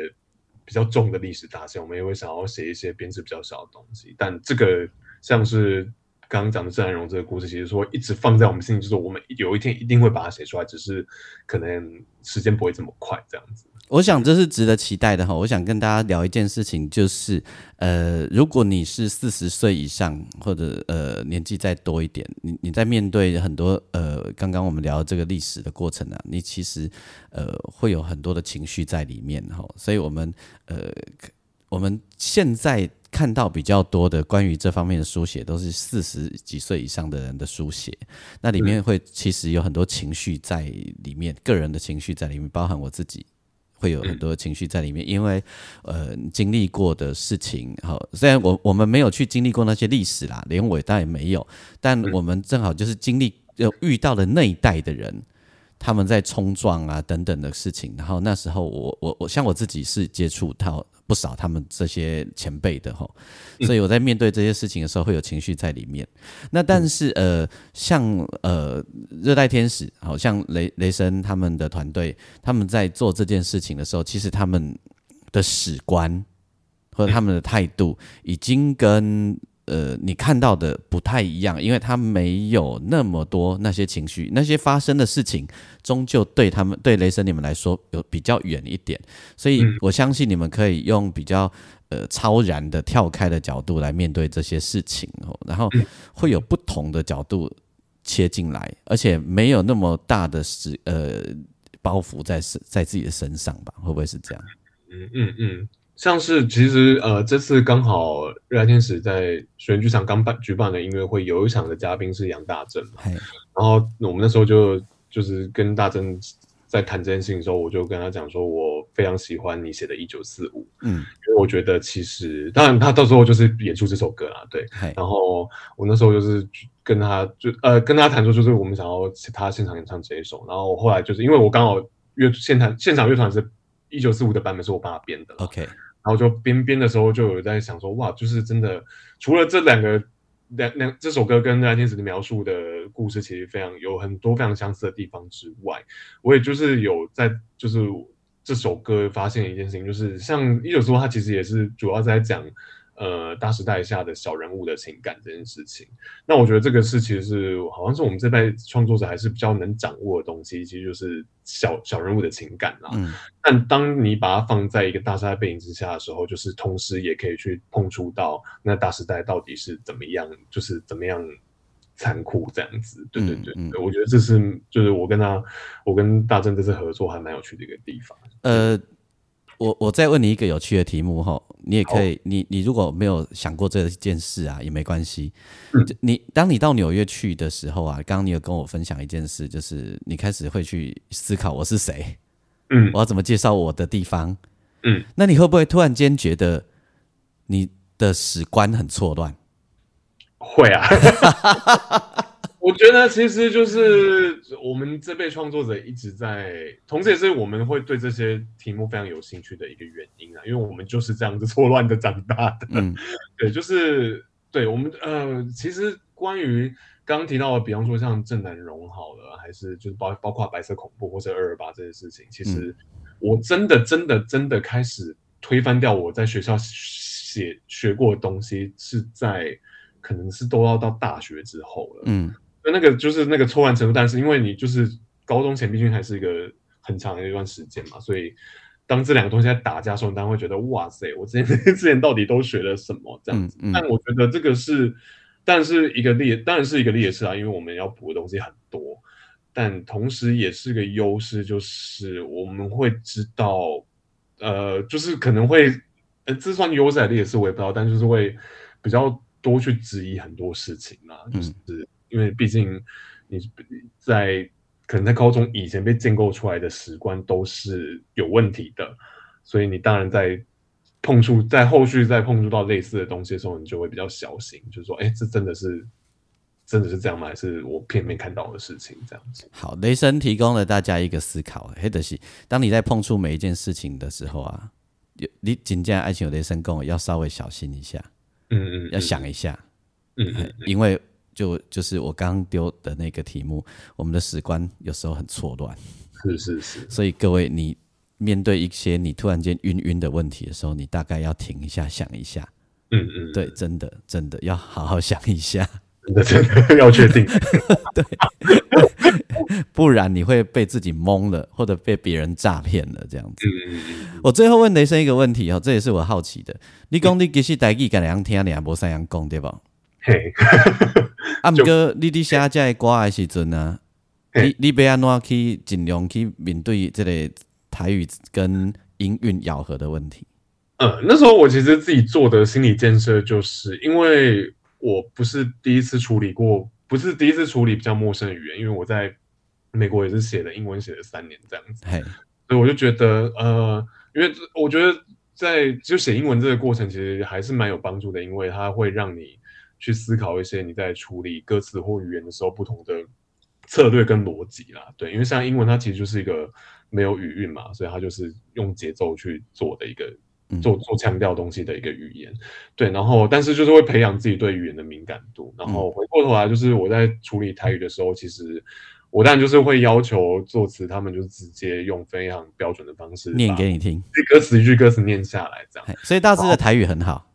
比较重的历史大线，我们也会想要写一些编制比较小的东西，但这个像是刚刚讲的郑南荣这个故事，其实说一直放在我们心里，就是我们有一天一定会把它写出来，只是可能时间不会这么快，这样子。我想这是值得期待的哈。我想跟大家聊一件事情，就是呃，如果你是四十岁以上，或者呃年纪再多一点，你你在面对很多呃刚刚我们聊这个历史的过程啊，你其实呃会有很多的情绪在里面哈。所以我们呃我们现在看到比较多的关于这方面的书写，都是四十几岁以上的人的书写，那里面会其实有很多情绪在里面，个人的情绪在里面，包含我自己。会有很多情绪在里面，因为呃经历过的事情，好，虽然我我们没有去经历过那些历史啦，连我倒也没有，但我们正好就是经历呃遇到了那一代的人，他们在冲撞啊等等的事情，然后那时候我我我像我自己是接触到。不少他们这些前辈的哈，所以我在面对这些事情的时候会有情绪在里面。那但是呃，像呃热带天使，好像雷雷神他们的团队，他们在做这件事情的时候，其实他们的史观或者他们的态度已经跟。呃，你看到的不太一样，因为他没有那么多那些情绪，那些发生的事情，终究对他们对雷神你们来说有比较远一点，所以我相信你们可以用比较呃超然的跳开的角度来面对这些事情哦，然后会有不同的角度切进来，而且没有那么大的是呃包袱在身在自己的身上吧？会不会是这样？嗯嗯嗯。像是其实呃，这次刚好热爱天使在水源剧场刚办举办的音乐会，有一场的嘉宾是杨大正嘛。然后我们那时候就就是跟大正在谈这件事情的时候，我就跟他讲说，我非常喜欢你写的《一九四五》，嗯，因为我觉得其实当然他到时候就是演出这首歌啦，对。然后我那时候就是跟他就呃跟他谈说，就是我们想要他现场演唱这一首。然后我后来就是因为我刚好乐现场现场乐团是。一九四五的版本是我帮他编的，OK，然后就编编的时候就有在想说，哇，就是真的，除了这两个两两这首歌跟《那天使》的描述的故事其实非常有很多非常相似的地方之外，我也就是有在就是这首歌发现一件事情，就是像一九四五，它其实也是主要在讲。呃，大时代下的小人物的情感这件事情，那我觉得这个是其实是好像是我们这代创作者还是比较能掌握的东西，其实就是小小人物的情感啦。嗯，但当你把它放在一个大时代背景之下的时候，就是同时也可以去碰触到那大时代到底是怎么样，就是怎么样残酷这样子。对对对，我觉得这是就是我跟他，我跟大正这次合作还蛮有趣的一个地方。呃。我我再问你一个有趣的题目哈，你也可以，你你如果没有想过这件事啊，也没关系。你当你到纽约去的时候啊，刚刚你有跟我分享一件事，就是你开始会去思考我是谁，嗯，我要怎么介绍我的地方，嗯，那你会不会突然间觉得你的史观很错乱？会啊。我觉得其实就是我们这辈创作者一直在，同时也是我们会对这些题目非常有兴趣的一个原因啊，因为我们就是这样子错乱的长大的。嗯，对，就是对我们呃，其实关于刚刚提到的，比方说像郑南荣好了，还是就是包包括白色恐怖或者二二八这些事情，其实我真的真的真的开始推翻掉我在学校写学过的东西，是在可能是都要到大学之后了。嗯。那那个就是那个抽完程度，但是因为你就是高中前毕竟还是一个很长的一段时间嘛，所以当这两个东西在打架的时候，你当然会觉得哇塞，我之前 之前到底都学了什么这样子。但我觉得这个是，但是一个劣，当然是一个劣势啊，因为我们要补的东西很多，但同时也是个优势，就是我们会知道，呃，就是可能会，呃，这算优势还是劣势我也不知道，但就是会比较多去质疑很多事情嘛，就是。因为毕竟你在可能在高中以前被建构出来的史观都是有问题的，所以你当然在碰触在后续再碰触到类似的东西的时候，你就会比较小心，就是说，哎，这真的是真的是这样吗？还是我片面看到的事情这样子？好，雷神提供了大家一个思考，黑德西，当你在碰触每一件事情的时候啊，有你紧接爱情有雷神跟我要稍微小心一下，嗯嗯，要想一下，嗯嗯，因为。就就是我刚刚丢的那个题目，我们的史观有时候很错乱，是是是，所以各位，你面对一些你突然间晕晕的问题的时候，你大概要停一下，想一下，嗯嗯，对，真的真的要好好想一下，真的真的要确定。对 不然你会被自己蒙了，或者被别人诈骗了这样子。我最后问雷声一个问题哦，这也是我好奇的。你讲你其实台语敢两听，你也无三样讲对吧？嘿，啊，毋过你伫写这个歌的时阵呢，嘿。你你要安怎去尽量去面对这个台语跟音韵咬合的问题？呃，那时候我其实自己做的心理建设，就是因为我不是第一次处理过，不是第一次处理比较陌生的语言，因为我在美国也是写的英文写了三年这样子，嘿，所以我就觉得，呃，因为我觉得在就写英文这个过程，其实还是蛮有帮助的，因为它会让你去思考一些你在处理歌词或语言的时候不同的策略跟逻辑啦。对，因为像英文它其实就是一个没有语韵嘛，所以它就是用节奏去做的一个嗯做做强调东西的一个语言。对，然后但是就是会培养自己对语言的敏感度。然后回过头来，就是我在处理台语的时候，其实。我当然就是会要求作词，他们就直接用非常标准的方式念给你听。一句歌词一句歌词念下来，这样。所以大致的台语很好。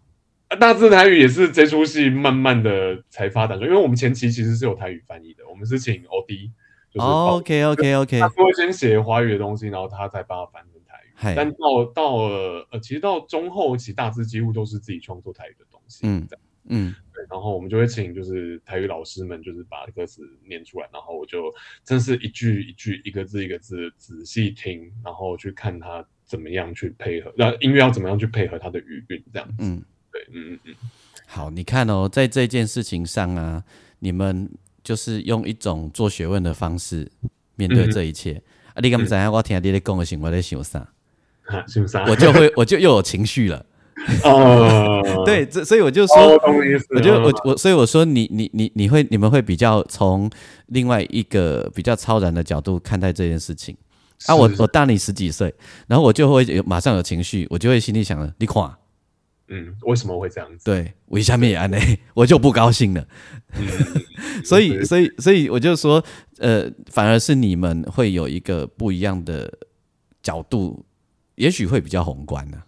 啊，大致台语也是这出戏慢慢的才发展出，因为我们前期其实是有台语翻译的，我们是请 OD，就是哦 OK OK OK，他会先写华语的东西，然后他再帮他翻成台语。嘿但到到了呃，其实到中后期，大致几乎都是自己创作台语的东西。嗯嗯对，然后我们就会请就是台语老师们，就是把歌词念出来，然后我就真是一句一句、一个字一个字仔细听，然后去看他怎么样去配合，那音乐要怎么样去配合他的语韵，这样子。嗯，对，嗯嗯嗯。好，你看哦，在这件事情上啊，你们就是用一种做学问的方式面对这一切。啊，你敢不知影？我听你咧讲的时候，我在想啥？哈，是不是啊？我就会，我就又有情绪了。哦，对，这所以我就哦，说，我就我嗯我，所以我说你你你你会你们会比较从另外一个比较超然的角度看待这件事情啊。我我大你十几岁，然后我就会有马上有情绪，我就会心里想了，你看，嗯，为什么会这样子？对，我下面也安呢？我就不高兴了。嗯，所以所以所以我就说，呃，反而是你们会有一个不一样的角度，也许会比较宏观呢、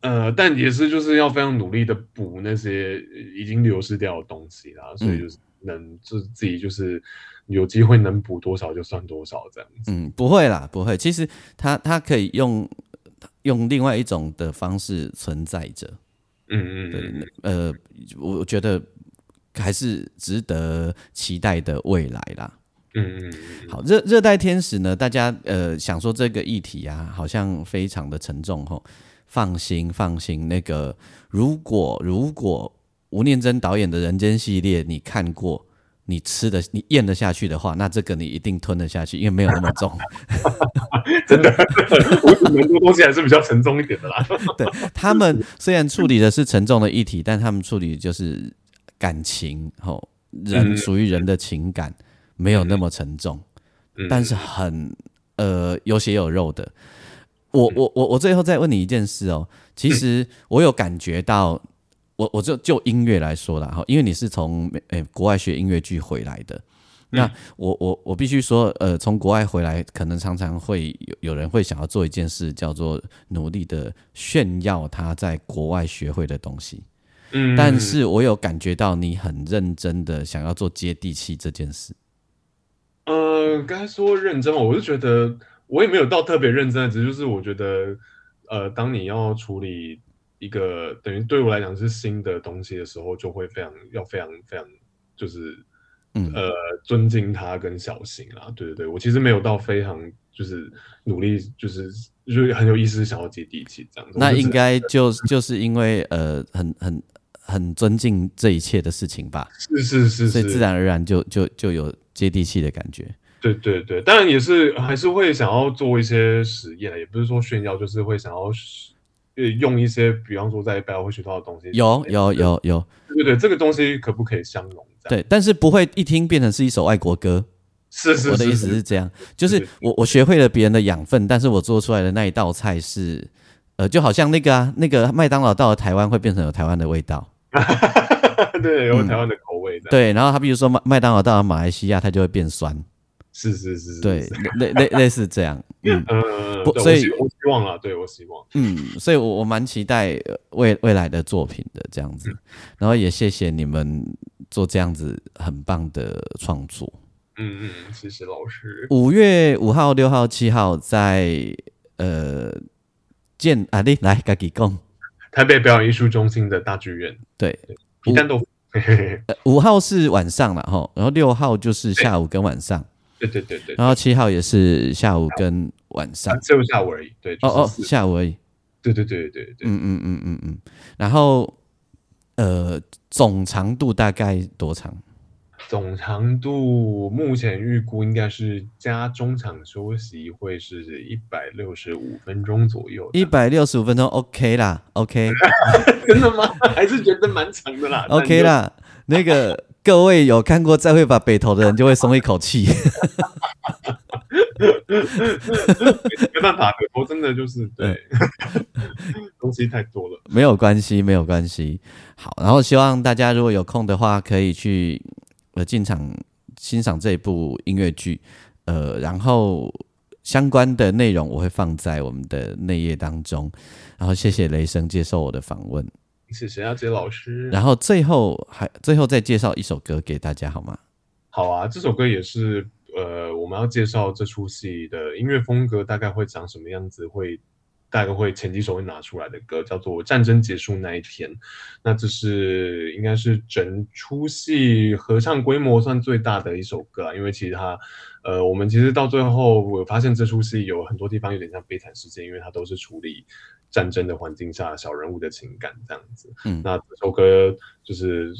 呃，但也是就是要非常努力的补那些已经流失掉的东西啦，所以嗯就是能就是自己就是有机会能补多少就算多少这样子。嗯，不会啦，不会。其实他他可以用用另外一种的方式存在着。对嗯嗯嗯，，呃，我我觉得还是值得期待的未来啦。嗯嗯嗯，好，热热带天使呢，大家呃想说这个议题啊，好像非常的沉重吼。放心，放心，那个如果如果吴念真导演的人间系列你看过，你吃的你咽得下去的话，那这个你一定吞得下去，因为没有那么重。真的，我觉得蛮多东西还是比较沉重一点的啦。对他们虽然处理的是沉重的议题，但他们处理就是感情，吼，人嗯属于人的情感没有那么沉重，嗯但是很呃有血有肉的。我我我我最后再问你一件事哦，其实我有感觉到，我我就就音乐来说啦，哈，因为你是从诶、国外学音乐剧回来的，那我我我必须说，呃，从国外回来，可能常常会有有人会想要做一件事，叫做努力的炫耀他在国外学会的东西。嗯，但是我有感觉到你很认真的想要做接地气这件事。呃，刚才说认真嘛，我是觉得我也没有到特别认真，只是就是我觉得，呃，当你要处理一个等于对我来讲是新的东西的时候，就会非常要非常非常就是嗯呃尊敬他跟小心啦。对对对，我其实没有到非常就是努力，就是就是很有意思想要接地气这样子。那应该就就是因为呃很很很尊敬这一切的事情吧，是是是是，所以自然而然就就就有接地气的感觉。对对对，当然也是还是会想要做一些实验，也不是说炫耀，就是会想要呃用一些，比方说在百老汇学到的东西。有有有有，对对对，这个东西可不可以相容？这样。对，但是不会一听变成是一首爱国歌。是是，我的意思是。这样，就是是。我我学会了别人的养分，但是我做出来的那一道菜是，呃，就好像那个啊，那个麦当劳到了台湾会变成有台湾的味道，对，有台湾的口味对，然后他比如说麦麦当劳到了马来西亚，它就会变酸，是是是是，对是，类类类似这样，嗯 嗯，不所以我希望啊，对我希望。嗯，所以我我蛮期待呃未未来的作品的这样子，然后也谢谢你们做这样子很棒的创作。嗯嗯，谢谢老师。五月五号、六号、七号在呃建啊，你来赶紧讲。台北表演艺术中心的大剧院，对，皮蛋豆腐。五号是晚上了哈，然后六号就是下午跟晚上，对对对对，然后七号也是下午跟晚上啊。只有下午而已。对，哦哦，下午而已。对对对对对对。嗯嗯嗯嗯嗯。然后呃，总长度大概多长？总长度目前预估应该是加中场休息会是一百六十五分钟左右的。一百六十五分钟，OK 啦，OK 真的吗？还是觉得蛮长的啦。OK 啦。那个各位有看过《再会吧北投》的人就会松一口气。没办法，北投真的就是对，东西太多了。没有关系，没有关系。好，然后希望大家如果有空的话，可以去呃进场欣赏这一部音乐剧，呃，然后相关的内容我会放在我们的内页当中。然后谢谢雷声接受我的访问，谢谢阿杰老师。然后最后还最后再介绍一首歌给大家好吗？好啊，这首歌也是呃，我们要介绍这出戏的音乐风格大概会长什么样子，会大概会前几首会拿出来的歌，叫做《战争结束那一天》。那这是应该是整出戏合唱规模算最大的一首歌啊，因为其实它呃，我们其实到最后我发现这出戏有很多地方有点像悲惨世界，因为它都是处理战争的环境下小人物的情感这样子。嗯那这首歌就是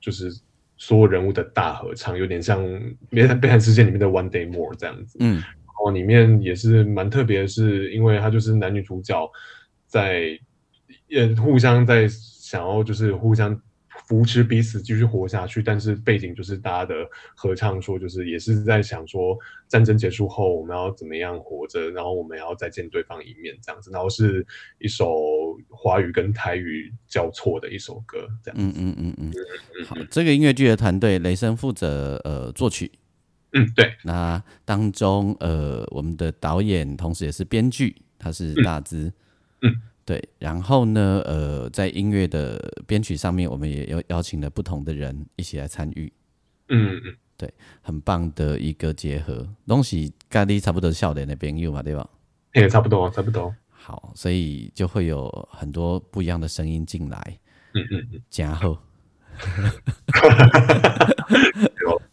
就是所有人物的大合唱，有点像《悲惨悲惨世界》里面的《One Day More》这样子。嗯然后里面也是蛮特别的是，因为它就是男女主角在也互相在想要就是互相扶持彼此继续活下去，但是背景就是大家的合唱说，就是也是在想说战争结束后我们要怎么样活着，然后我们要再见对方一面这样子，然后是一首华语跟台语交错的一首歌这样。嗯嗯嗯嗯。好，这个音乐剧的团队雷声负责呃作曲，嗯，对，那当中，呃，我们的导演同时也是编剧，他是大资，嗯，对。然后呢，呃，在音乐的编曲上面，我们也邀邀请了不同的人一起来参与，嗯嗯，很棒的一个结合。东西咖喱差不多是笑脸的朋友嘛，对吧？也差不多，差不多。好，所以就会有很多不一样的声音进来，嗯嗯嗯，加厚。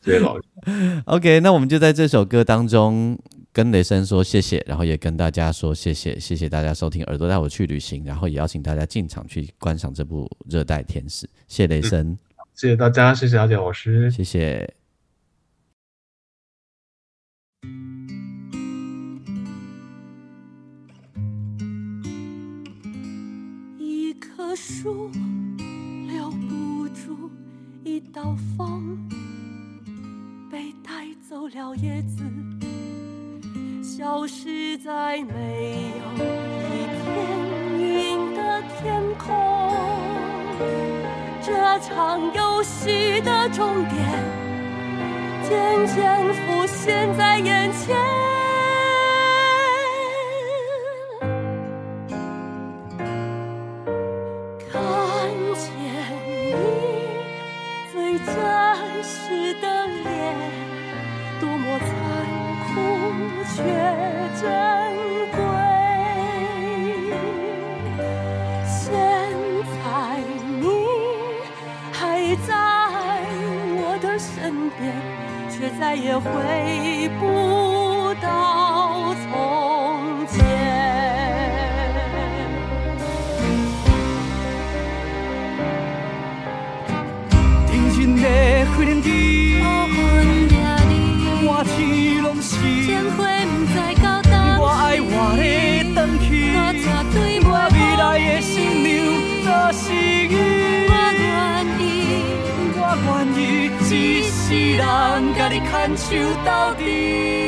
谢谢老师。OK，那我们就在这首歌当中跟雷声说谢谢，然后也跟大家说谢谢，谢谢大家收听《耳朵带我去旅行》，然后也邀请大家进场去观赏这部《热带天使》。谢谢雷声，谢谢大家，谢谢阿杰老师。谢谢。一棵树留不住一道风，被带走了叶子，消失在没有一片云的天空。这场游戏的终点渐渐浮现在眼前。再也回不到从前。人甲你牵手到底。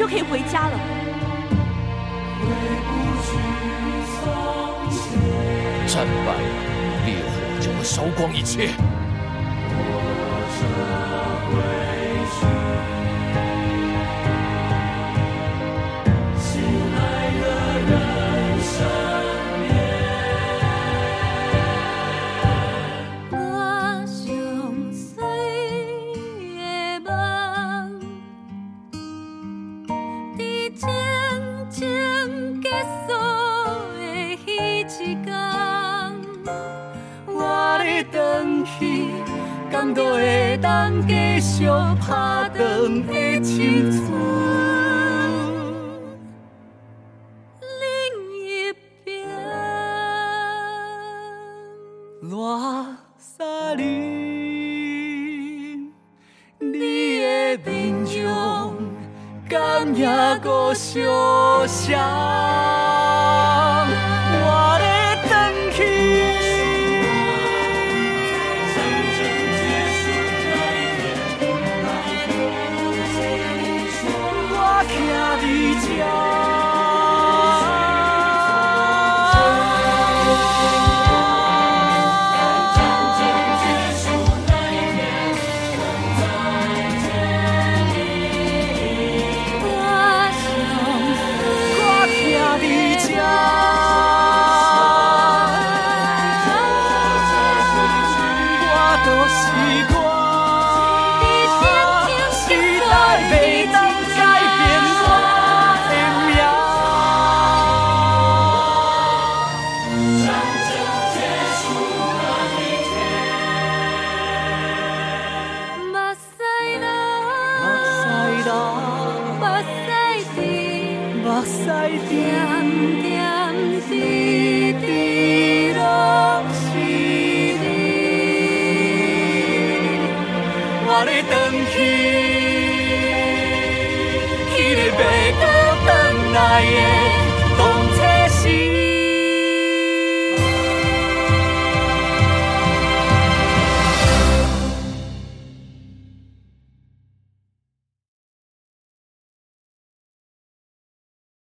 就可以回家了。战败了烈火就会烧光一切。家。